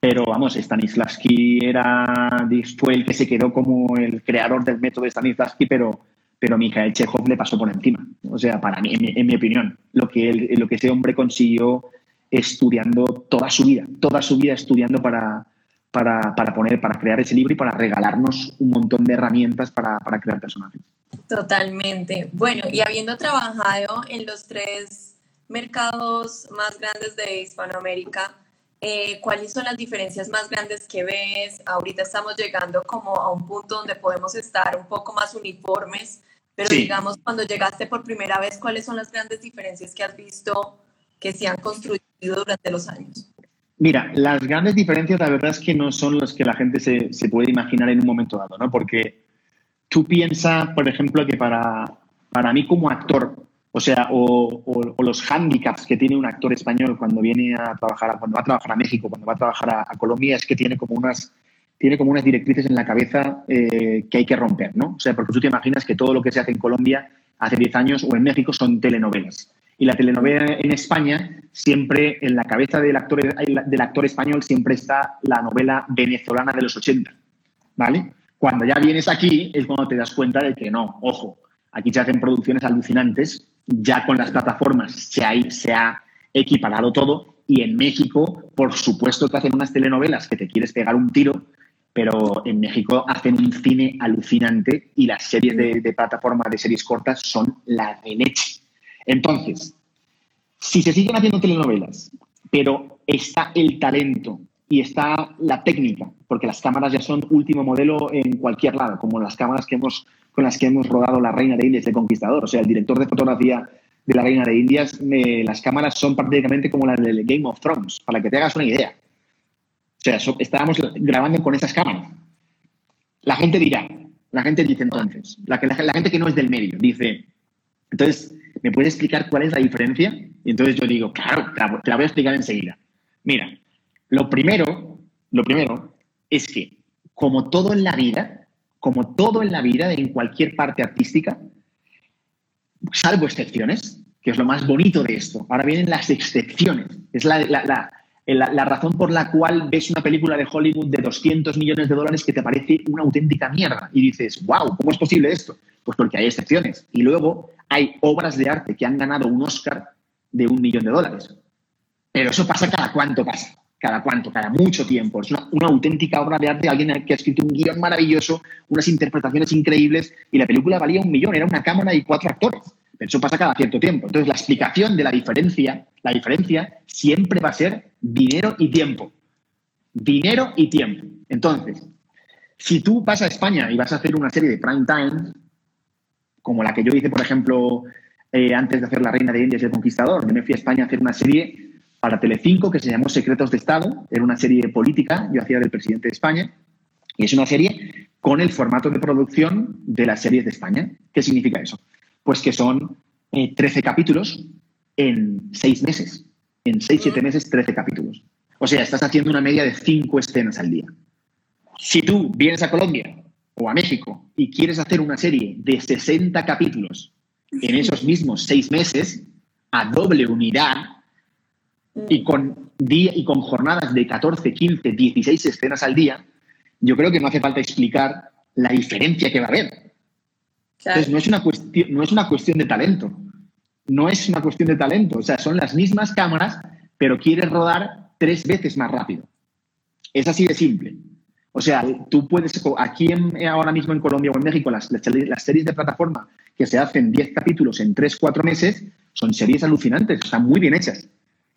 pero vamos, Stanislavski era, fue el que se quedó como el creador del método de Stanislavski, pero, pero Mikhail Chekhov le pasó por encima. O sea, para mí, en mi, opinión, lo que, lo que ese hombre consiguió estudiando toda su vida, toda su vida estudiando para, para, para, poner, para crear ese libro y para regalarnos un montón de herramientas para, para crear personajes. Totalmente. Bueno, y habiendo trabajado en los tres mercados más grandes de Hispanoamérica, eh, ¿cuáles son las diferencias más grandes que ves? Ahorita estamos llegando como a un punto donde podemos estar un poco más uniformes, pero digamos, cuando llegaste por primera vez, ¿cuáles son las grandes diferencias que has visto que se han construido durante los años? Mira, las grandes diferencias la verdad es que no son las que la gente se, se puede imaginar en un momento dado, ¿no? Porque tú piensas, por ejemplo, que para, para mí como actor, o sea, o, los hándicaps que tiene un actor español cuando viene a trabajar, cuando va a trabajar a México, cuando va a trabajar a, Colombia, es que tiene como unas, tiene como unas directrices en la cabeza eh, que hay que romper, ¿no? O sea, porque tú te imaginas que todo lo que se hace en Colombia hace 10 años o en México son telenovelas. Y la telenovela en España, siempre en la cabeza del actor, del actor español, siempre está la novela venezolana de los 80, ¿vale? Cuando ya vienes aquí es cuando te das cuenta de que no, ojo, aquí se hacen producciones alucinantes ya con las plataformas se ha, equiparado todo y en México, por supuesto que hacen unas telenovelas que te quieres pegar un tiro, pero en México hacen un cine alucinante y las series de, de plataforma de series cortas son la de leche. Entonces, si se siguen haciendo telenovelas, pero está el talento y está la técnica, porque las cámaras ya son último modelo en cualquier lado, como las cámaras que hemos con las que hemos rodado La Reina de Indias de Conquistador. O sea, el director de fotografía de La Reina de Indias, las cámaras son prácticamente como las del Game of Thrones, para que te hagas una idea. O sea, estábamos grabando con esas cámaras. La gente dirá, la gente dice entonces, la, la, gente que no es del medio, dice, entonces, ¿me puedes explicar cuál es la diferencia? Y entonces yo digo, claro, te la, voy a explicar enseguida. Mira, lo primero, lo primero es que, como todo en la vida, como todo en la vida, en cualquier parte artística, salvo excepciones, que es lo más bonito de esto. Ahora vienen las excepciones. Es la, la, razón por la cual ves una película de Hollywood de 200 millones de dólares que te parece una auténtica mierda y dices, wow, ¿cómo es posible esto? Pues porque hay excepciones. Y luego hay obras de arte que han ganado un Oscar de un millón de dólares. Pero eso pasa cada cuánto pasa. Cada cuánto, cada mucho tiempo. Es una, una auténtica obra de arte alguien que ha escrito un guion maravilloso, unas interpretaciones increíbles y la película valía un millón. Era una cámara y cuatro actores. Pero eso pasa cada cierto tiempo. Entonces, la explicación de la diferencia, la diferencia siempre va a ser dinero y tiempo. Dinero y tiempo. Entonces, si tú vas a España y vas a hacer una serie de prime time, como la que yo hice, por ejemplo, eh, antes de hacer La Reina de Indias y el Conquistador, yo me fui a España a hacer una serie para Telecinco que se llamó Secretos de Estado, era una serie política, yo hacía del presidente de España, y es una serie con el formato de producción de las series de España. ¿Qué significa eso? Pues que son 13 eh, capítulos en 6 meses. En 6, 7 meses, 13 capítulos. O sea, estás haciendo una media de 5 escenas al día. Si tú vienes a Colombia o a México y quieres hacer una serie de 60 capítulos en esos mismos 6 meses, a doble unidad y con, día, y con jornadas de 14, 15, 16 escenas al día, yo creo que no hace falta explicar la diferencia que va a haber. Entonces, no es, una cuestión, no es una cuestión de talento. No es una cuestión de talento. O sea, son las mismas cámaras, pero quieres rodar tres veces más rápido. Es así de simple. O sea, tú puedes, aquí ahora mismo en Colombia o en México, las, las, series de plataforma que se hacen 10 capítulos en 3, 4 meses, son series alucinantes, están muy bien hechas.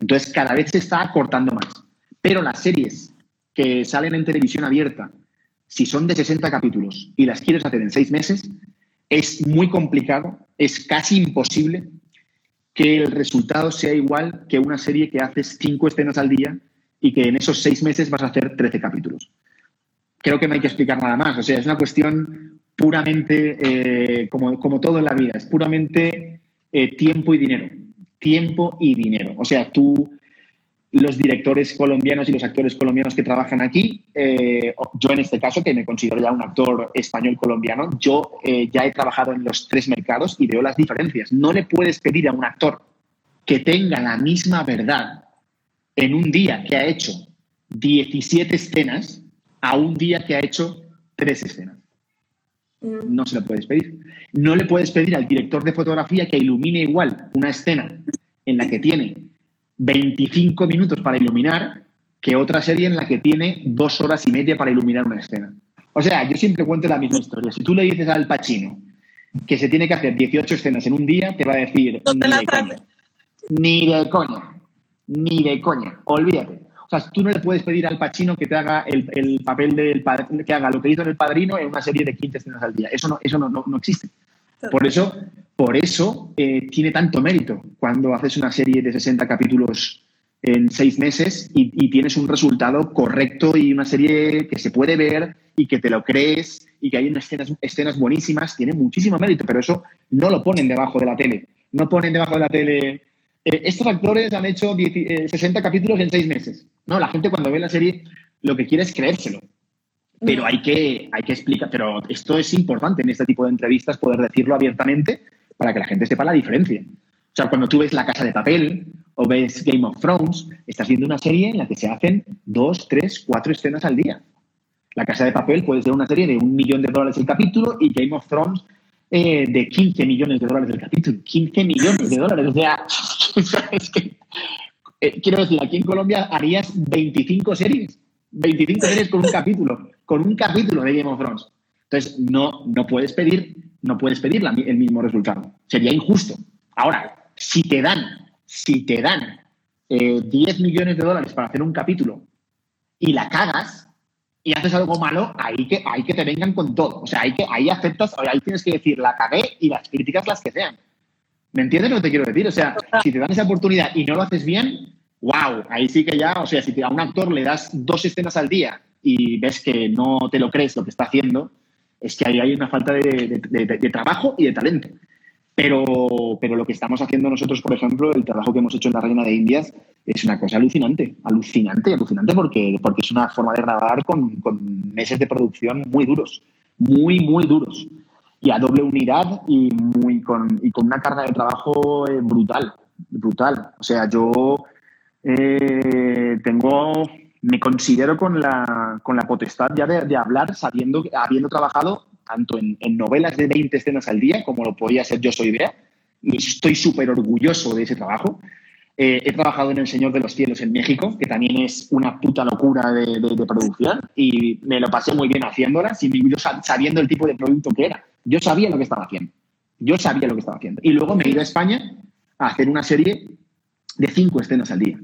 Entonces, cada vez se está acortando más. Pero las series que salen en televisión abierta, si son de 60 capítulos y las quieres hacer en 6 meses, es muy complicado, es casi imposible que el resultado sea igual que una serie que haces cinco escenas al día y que en esos seis meses vas a hacer 13 capítulos. Creo que no hay que explicar nada más. O sea, es una cuestión puramente, eh, como, como, todo en la vida, es puramente eh, tiempo y dinero. Tiempo y dinero. O sea, tú los directores colombianos y los actores colombianos que trabajan aquí. Eh, yo en este caso, que me considero ya un actor español colombiano, yo eh, ya he trabajado en los tres mercados y veo las diferencias. No le puedes pedir a un actor que tenga la misma verdad en un día que ha hecho 17 escenas a un día que ha hecho tres escenas. No se lo puedes pedir. No le puedes pedir al director de fotografía que ilumine igual una escena en la que tiene 25 minutos para iluminar que otra serie en la que tiene dos horas y media para iluminar una escena. O sea, yo siempre cuento la misma historia. Si tú le dices al Pacino que se tiene que hacer 18 escenas en un día, te va a decir ni, de coña, ni de coña, ni de coña, olvídate. Sea, tú no le puedes pedir al Pacino que te haga el, papel del que haga lo que hizo en El Padrino en una serie de 15 escenas al día. Eso no, eso no, no existe. Por eso, por eso eh, tiene tanto mérito cuando haces una serie de 60 capítulos en seis meses y, tienes un resultado correcto y una serie que se puede ver y que te lo crees y que hay unas escenas, escenas buenísimas, tiene muchísimo mérito, pero eso no lo ponen debajo de la tele. No ponen debajo de la tele, eh, estos actores han hecho 60 eh, capítulos en seis meses. No, la gente cuando ve la serie lo que quiere es creérselo. Pero hay que, hay que explicar, pero esto es importante en este tipo de entrevistas poder decirlo abiertamente para que la gente sepa la diferencia. O sea, cuando tú ves La Casa de Papel o ves Game of Thrones, estás viendo una serie en la que se hacen dos, tres, cuatro escenas al día. La Casa de Papel puede ser una serie de un millón de dólares el capítulo y Game of Thrones eh, de 15 millones de dólares el capítulo. 15 millones de dólares. O sea, es que, eh, quiero decir, aquí en Colombia harías 25 series. 25 series con un capítulo con un capítulo de Game of Thrones. Entonces, no, no puedes pedir, no puedes pedir el mismo resultado. Sería injusto. Ahora, si te dan, si te dan 10 eh, millones de dólares para hacer un capítulo y la cagas y haces algo malo, ahí que, hay que te vengan con todo. O sea, hay que, ahí aceptas, ahí tienes que decir, la cagué y las críticas las que sean. ¿Me entiendes lo que te quiero decir? O sea, si te dan esa oportunidad y no lo haces bien, wow, ahí sí que ya, o sea, si a un actor le das dos escenas al día y ves que no te lo crees lo que está haciendo, es que ahí hay una falta de, trabajo y de talento. Pero, pero lo que estamos haciendo nosotros, por ejemplo, el trabajo que hemos hecho en la Reina de Indias, es una cosa alucinante, alucinante, alucinante, porque, porque es una forma de grabar con, con meses de producción muy duros, muy, muy duros. Y a doble unidad y, muy con, y con una carga de trabajo eh, brutal, brutal. O sea, yo eh, tengo me considero con la, con la potestad ya de, hablar sabiendo, habiendo trabajado tanto en, novelas de 20 escenas al día, como lo podía ser Yo Soy Bea, y estoy súper orgulloso de ese trabajo. Eh, he trabajado en El Señor de los Cielos en México, que también es una puta locura de, producción, y me lo pasé muy bien haciéndola, sin sabiendo el tipo de producto que era. Yo sabía lo que estaba haciendo. Yo sabía lo que estaba haciendo. Y luego me he ido a España a hacer una serie de cinco escenas al día.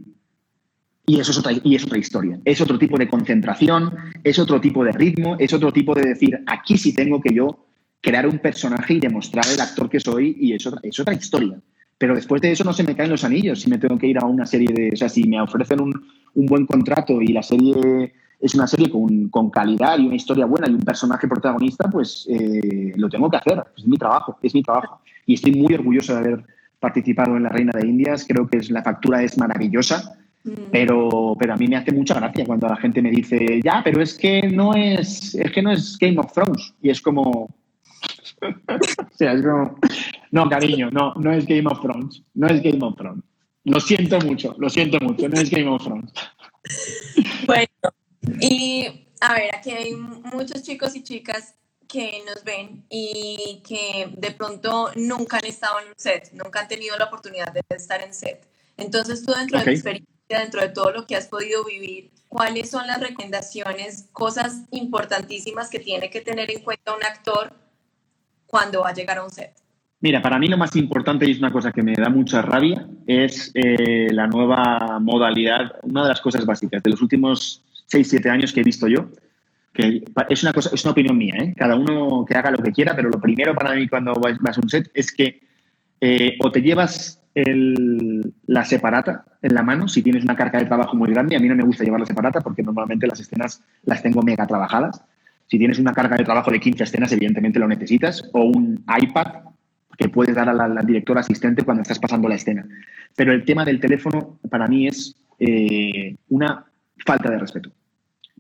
Y eso es otra, y es otra historia. Es otro tipo de concentración, es otro tipo de ritmo, es otro tipo de decir, aquí sí tengo que yo crear un personaje y demostrar el actor que soy y es otra, es otra historia. Pero después de eso no se me caen los anillos si me tengo que ir a una serie de... O sea, si me ofrecen un, un buen contrato y la serie es una serie con, con, calidad y una historia buena y un personaje protagonista, pues eh, lo tengo que hacer. Es mi trabajo, es mi trabajo. Y estoy muy orgulloso de haber participado en La Reina de Indias. Creo que es, la factura es maravillosa Mm. Pero, pero a mí me hace mucha gracia cuando la gente me dice, ya, pero es que no es, es que no es Game of Thrones. Y es como. o sea, es como. No, cariño, no, no es Game of Thrones. No es Game of Thrones. Lo siento mucho, lo siento mucho, no es Game of Thrones. bueno, y a ver, aquí hay muchos chicos y chicas que nos ven y que de pronto nunca han estado en un set, nunca han tenido la oportunidad de estar en set. Entonces, tú dentro de tu experiencia dentro de todo lo que has podido vivir, ¿cuáles son las recomendaciones, cosas importantísimas que tiene que tener en cuenta un actor cuando va a llegar a un set? Mira, para mí lo más importante y es una cosa que me da mucha rabia es eh, la nueva modalidad, una de las cosas básicas de los últimos 6, 7 años que he visto yo, que es una cosa, es una opinión mía, ¿eh? cada uno que haga lo que quiera, pero lo primero para mí cuando vas a un set es que eh, o te llevas la separata en la mano si tienes una carga de trabajo muy grande. A mí no me gusta llevar la separata porque normalmente las escenas las tengo mega trabajadas. Si tienes una carga de trabajo de 15 escenas, evidentemente lo necesitas. O un iPad que puedes dar a la, directora asistente cuando estás pasando la escena. Pero el tema del teléfono para mí es eh, una falta de respeto.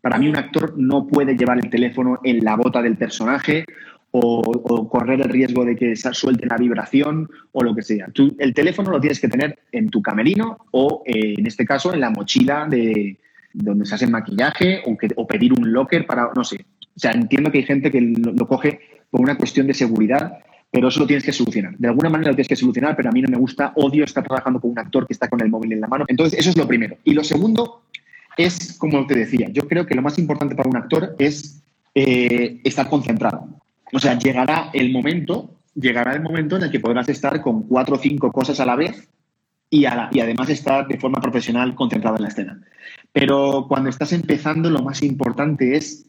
Para mí un actor no puede llevar el teléfono en la bota del personaje o, correr el riesgo de que suelte la vibración o lo que sea. Tú, el teléfono lo tienes que tener en tu camerino o, eh, en este caso, en la mochila de donde se hace maquillaje o, que, o pedir un locker para, no sé. O sea, entiendo que hay gente que lo, coge por una cuestión de seguridad, pero eso lo tienes que solucionar. De alguna manera lo tienes que solucionar, pero a mí no me gusta, odio estar trabajando con un actor que está con el móvil en la mano. Entonces, eso es lo primero. Y lo segundo es, como te decía, yo creo que lo más importante para un actor es eh, estar concentrado. O sea, llegará el momento, llegará el momento en el que podrás estar con cuatro o cinco cosas a la vez y, y además estar de forma profesional concentrado en la escena. Pero cuando estás empezando, lo más importante es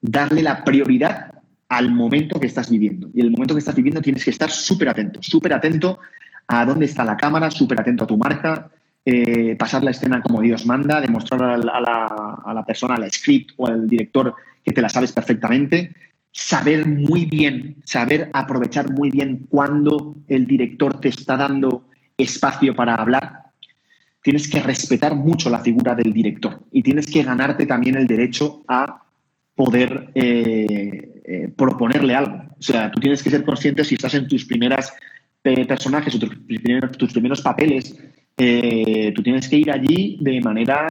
darle la prioridad al momento que estás viviendo. Y el momento que estás viviendo tienes que estar súper atento, súper atento a dónde está la cámara, súper atento a tu marca, eh, pasar la escena como Dios manda, demostrar a la, a la persona, al script o al director que te la sabes perfectamente saber muy bien, saber aprovechar muy bien cuando el director te está dando espacio para hablar. Tienes que respetar mucho la figura del director y tienes que ganarte también el derecho a poder eh, eh, proponerle algo. O sea, tú tienes que ser consciente si estás en tus primeras personajes o tus primeros papeles, tú tienes que ir allí de manera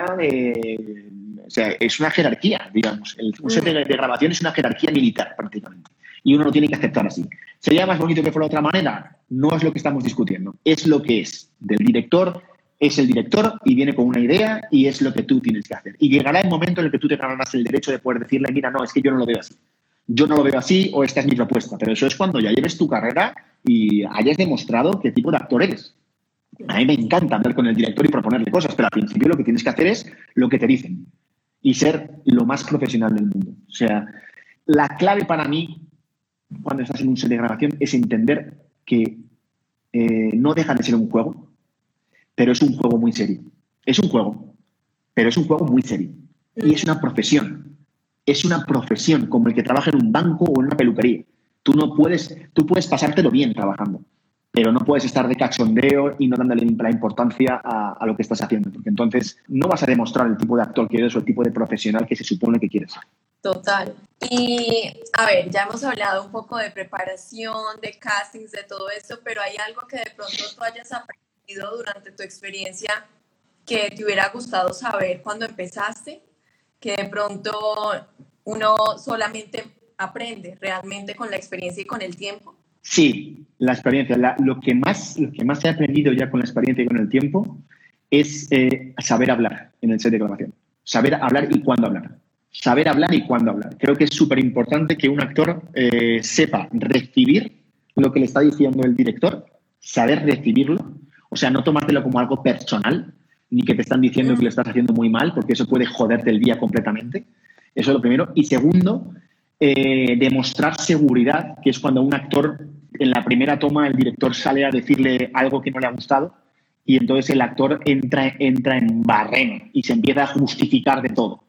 o sea, es una jerarquía, digamos. El, un set de, grabación es una jerarquía militar, prácticamente. Y uno lo tiene que aceptar así. ¿Sería más bonito que fuera de otra manera? No es lo que estamos discutiendo. Es lo que es. Del director es el director y viene con una idea y es lo que tú tienes que hacer. Y llegará el momento en el que tú te ganarás el derecho de poder decirle, mira, no, es que yo no lo veo así. Yo no lo veo así o esta es mi propuesta. Pero eso es cuando ya lleves tu carrera y hayas demostrado qué tipo de actor eres. A mí me encanta andar con el director y proponerle cosas, pero al principio lo que tienes que hacer es lo que te dicen y ser lo más profesional del mundo. O sea, la clave para mí, cuando estás en un set de grabación, es entender que eh, no deja de ser un juego, pero es un juego muy serio. Es un juego, pero es un juego muy serio. Y es una profesión. es una profesión, como el que trabaja en un banco o en una peluquería. Tú no puedes, tú puedes pasártelo bien trabajando, pero no puedes estar de cachondeo y no dándole la importancia a, a, lo que estás haciendo, porque entonces no vas a demostrar el tipo de actor que eres o el tipo de profesional que se supone que quieres. Total. Y a ver, ya hemos hablado un poco de preparación, de castings, de todo eso, pero hay algo que de pronto tú hayas aprendido durante tu experiencia que te hubiera gustado saber cuando empezaste, que de pronto uno solamente aprende realmente con la experiencia y con el tiempo. Sí, la experiencia. lo, que más, lo que más he aprendido ya con la experiencia y con el tiempo es eh, saber hablar en el set de grabación. Saber hablar y cuándo hablar saber hablar y cuándo hablar. Creo que es súper importante que un actor eh, sepa recibir lo que le está diciendo el director, saber recibirlo, o sea, no tomártelo como algo personal, ni que te están diciendo que lo estás haciendo muy mal, porque eso puede joderte el día completamente. Eso es lo primero. Y segundo, eh, demostrar seguridad, que es cuando un actor, en la primera toma, el director sale a decirle algo que no le ha gustado y entonces el actor entra, entra en barreno y se empieza a justificar de todo.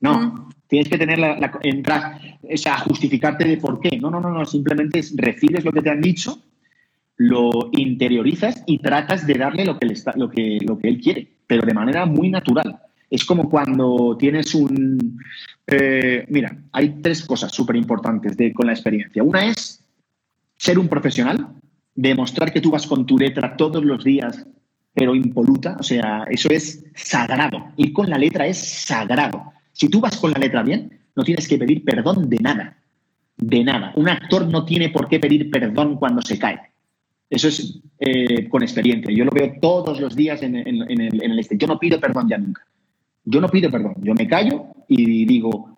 No, tienes que tener la, entrar, o sea, justificarte de por qué. No, no, no, no, simplemente recibes lo que te han dicho, lo interiorizas y tratas de darle lo que, está, lo que, lo que él quiere, pero de manera muy natural. Es como cuando tienes un... Eh, mira, hay tres cosas súper importantes con la experiencia. Una es ser un profesional, demostrar que tú vas con tu letra todos los días, pero impoluta, o sea, eso es sagrado. Ir con la letra es sagrado. Si tú vas con la letra bien, no tienes que pedir perdón de nada. De nada. Un actor no tiene por qué pedir perdón cuando se cae. Eso es eh, con experiencia. Yo lo veo todos los días en, el, este. Yo no pido perdón ya nunca. Yo no pido perdón. Yo me callo y digo,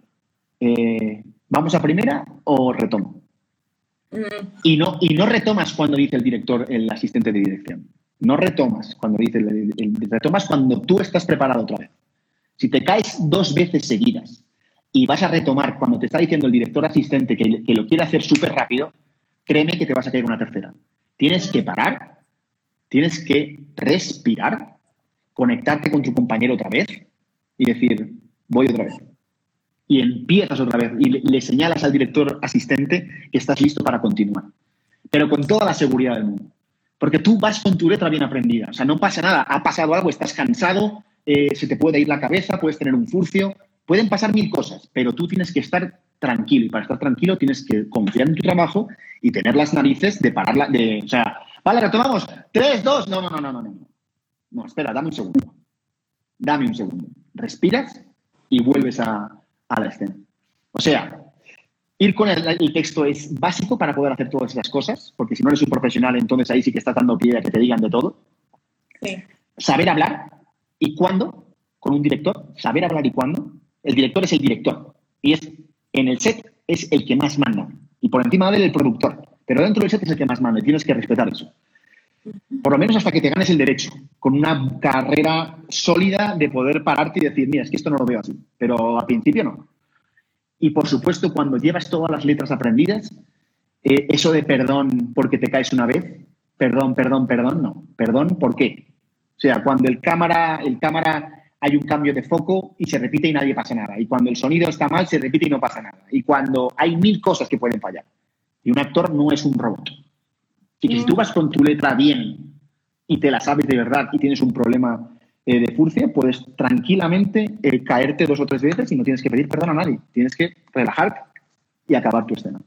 eh, ¿vamos a primera o retomo? Mm. Y, no, y no retomas cuando dice el director, el asistente de dirección. No retomas cuando dice el, retomas cuando tú estás preparado otra vez. Si te caes dos veces seguidas y vas a retomar cuando te está diciendo el director asistente que, lo quiere hacer súper rápido, créeme que te vas a caer una tercera. Tienes que parar, tienes que respirar, conectarte con tu compañero otra vez y decir, voy otra vez. Y empiezas otra vez y le, señalas al director asistente que estás listo para continuar. Pero con toda la seguridad del mundo. Porque tú vas con tu letra bien aprendida. O sea, no pasa nada. Ha pasado algo, estás cansado, eh, se te puede ir la cabeza, puedes tener un furcio, pueden pasar mil cosas, pero tú tienes que estar tranquilo y para estar tranquilo tienes que confiar en tu trabajo y tener las narices de pararla, de, o sea, vale, retomamos, tres, dos, no, no, no, no, no, no, no, espera, dame un segundo, dame un segundo, respiras y vuelves a, la escena. O sea, ir con el, el, texto es básico para poder hacer todas esas cosas, porque si no eres un profesional, entonces ahí sí que estás dando pie a que te digan de todo. Sí. Saber hablar, ¿Y cuándo? Con un director, saber hablar y cuándo. El director es el director y es en el set es el que más manda y por encima de él el productor, pero dentro del set es el que más manda y tienes que respetar eso. Por lo menos hasta que te ganes el derecho, con una carrera sólida de poder pararte y decir, mira, es que esto no lo veo así, pero al principio no. Y por supuesto, cuando llevas todas las letras aprendidas, eh, eso de perdón porque te caes una vez, perdón, perdón, perdón, no. Perdón, ¿por qué? O sea, cuando el cámara, el cámara hay un cambio de foco y se repite y nadie pasa nada. Y cuando el sonido está mal, se repite y no pasa nada. Y cuando hay mil cosas que pueden fallar. Y un actor no es un robot. Y que si tú vas con tu letra bien y te la sabes de verdad y tienes un problema eh, de furcia, puedes tranquilamente eh, caerte dos o tres veces y no tienes que pedir perdón a nadie. Tienes que relajarte y acabar tu escena.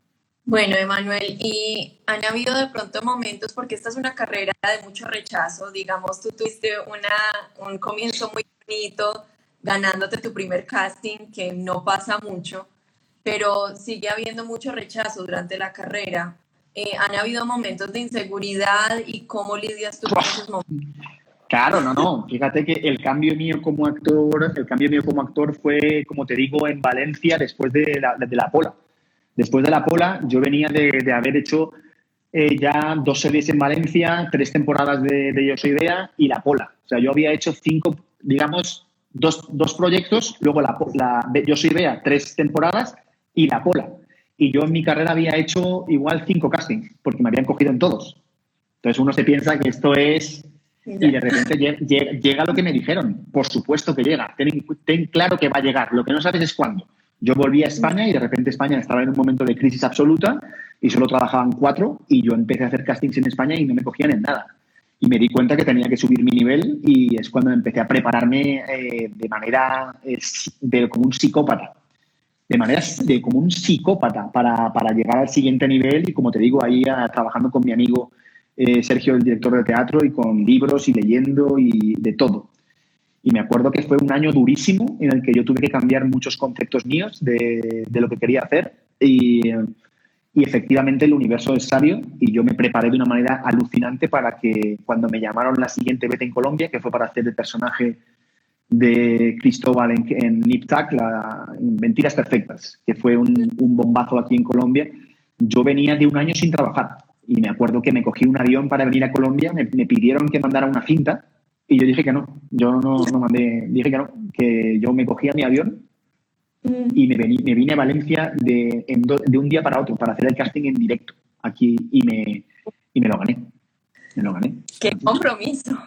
Bueno, Emanuel, y han habido de pronto momentos, porque esta es una carrera de mucho rechazo, digamos, tú tuviste una, un comienzo muy bonito, ganándote tu primer casting, que no pasa mucho, pero sigue habiendo mucho rechazo durante la carrera. Eh, ¿Han habido momentos de inseguridad y cómo lidias tú con esos momentos? Claro, no, no. Fíjate que el cambio mío como actor, el cambio mío como actor fue, como te digo, en Valencia después de la, de la Pola. Después de la Pola, yo venía de, haber hecho eh, ya dos series en Valencia, tres temporadas de, Yo Soy Idea y la Pola. O sea, yo había hecho cinco, digamos, dos, dos proyectos, luego la, la, Yo Soy Idea, tres temporadas y la Pola. Y yo en mi carrera había hecho igual cinco castings, porque me habían cogido en todos. Entonces uno se piensa que esto es... Y de repente llega, lo que me dijeron. Por supuesto que llega. ten, claro que va a llegar. Lo que no sabes es cuándo. Yo volví a España y de repente España estaba en un momento de crisis absoluta y solo trabajaban cuatro y yo empecé a hacer castings en España y no me cogían en nada. Y me di cuenta que tenía que subir mi nivel y es cuando empecé a prepararme eh, de manera de, como un psicópata. De manera de como un psicópata para, para, llegar al siguiente nivel y como te digo, ahí trabajando con mi amigo eh, Sergio, el director de teatro, y con libros y leyendo y de todo. Y me acuerdo que fue un año durísimo en el que yo tuve que cambiar muchos conceptos míos de, de lo que quería hacer. Y, y, efectivamente el universo es sabio y yo me preparé de una manera alucinante para que cuando me llamaron la siguiente vez en Colombia, que fue para hacer el personaje de Cristóbal en, en Niptac, la Mentiras Perfectas, que fue un, un bombazo aquí en Colombia, yo venía de un año sin trabajar. Y me acuerdo que me cogí un avión para venir a Colombia, me, me pidieron que mandara una cinta y yo dije que no, yo no, no mandé, dije que no, que yo me cogía mi avión mm. y me, vení, me vine a Valencia de, de, un día para otro para hacer el casting en directo aquí y me, y me lo gané. Me lo gané. ¡Qué compromiso!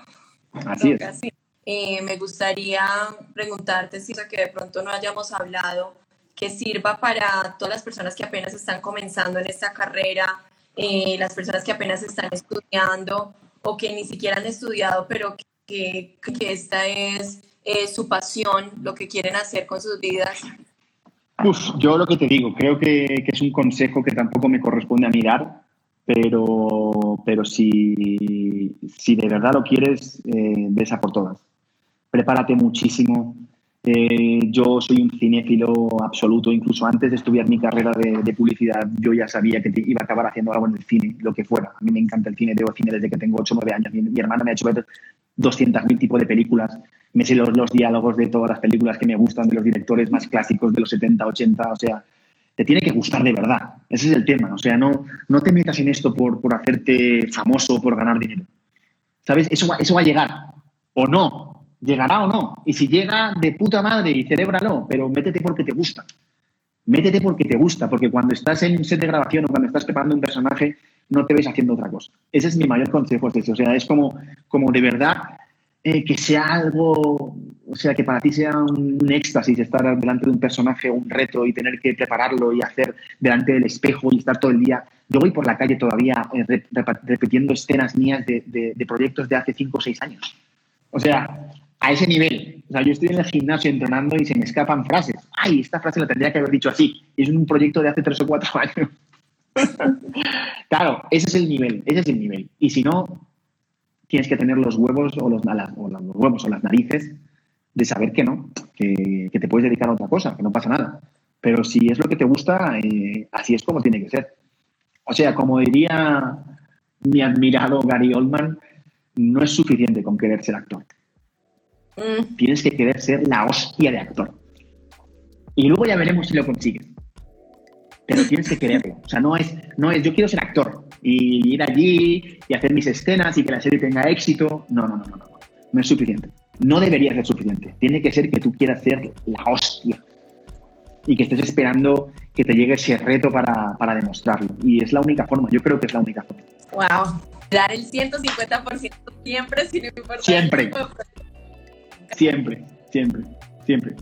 Así es. Eh, me gustaría preguntarte si que de pronto no hayamos hablado que sirva para todas las personas que apenas están comenzando en esta carrera, eh, las personas que apenas están estudiando o que ni siquiera han estudiado, pero que esta es eh, su pasión, lo que quieren hacer con sus vidas? Uf, yo lo que te digo, creo que, es un consejo que tampoco me corresponde a mirar, pero, pero si, si de verdad lo quieres, besa por todas. Prepárate muchísimo, eh, yo soy un cinéfilo absoluto, incluso antes de estudiar mi carrera de, publicidad, yo ya sabía que iba a acabar haciendo algo en el cine, lo que fuera. A mí me encanta el cine, tengo cine desde que tengo 8 o 9 años. Mi, hermana me ha hecho ver 200.000 tipos de películas. Me sé los, los, diálogos de todas las películas que me gustan, de los directores más clásicos de los 70, 80, o sea, te tiene que gustar de verdad. Ese es el tema. O sea, no, no te metas en esto por, por hacerte famoso, por ganar dinero. ¿Sabes? Eso va, eso va a llegar. O no, llegará o no. Y si llega de puta madre y celébralo, pero métete porque te gusta. Métete porque te gusta, porque cuando estás en un set de grabación o cuando estás preparando un personaje, no te ves haciendo otra cosa. Ese es mi mayor consejo. Es O sea, es como, como de verdad eh, que sea algo, o sea, que para ti sea un, éxtasis estar delante de un personaje, un reto y tener que prepararlo y hacer delante del espejo y estar todo el día. Yo voy por la calle todavía eh, repitiendo escenas mías de, de, de proyectos de hace 5 o 6 años. O sea, a ese nivel. O sea, yo estoy en el gimnasio entrenando y se me escapan frases. Ay, esta frase la tendría que haber dicho así. Es un proyecto de hace tres o cuatro años. claro, ese es el nivel, ese es el nivel. Y si no, tienes que tener los huevos o los, o los huevos o las narices de saber que no, que, te puedes dedicar a otra cosa, que no pasa nada. Pero si es lo que te gusta, eh, así es como tiene que ser. O sea, como diría mi admirado Gary Oldman, no es suficiente con querer ser actor. Mm. Tienes que querer ser la hostia de actor. Y luego ya veremos si lo consigues. Pero tienes que quererlo. O sea, no es, no es yo quiero ser actor y ir allí y hacer mis escenas y que la serie tenga éxito. No, no, no, no, no. No es suficiente. No debería ser suficiente. Tiene que ser que tú quieras ser la hostia y que estés esperando que te llegue ese reto para, para demostrarlo. Y es la única forma. Yo creo que es la única forma. Wow. Dar el 150% siempre sin importar. Siempre. Siempre, siempre, siempre.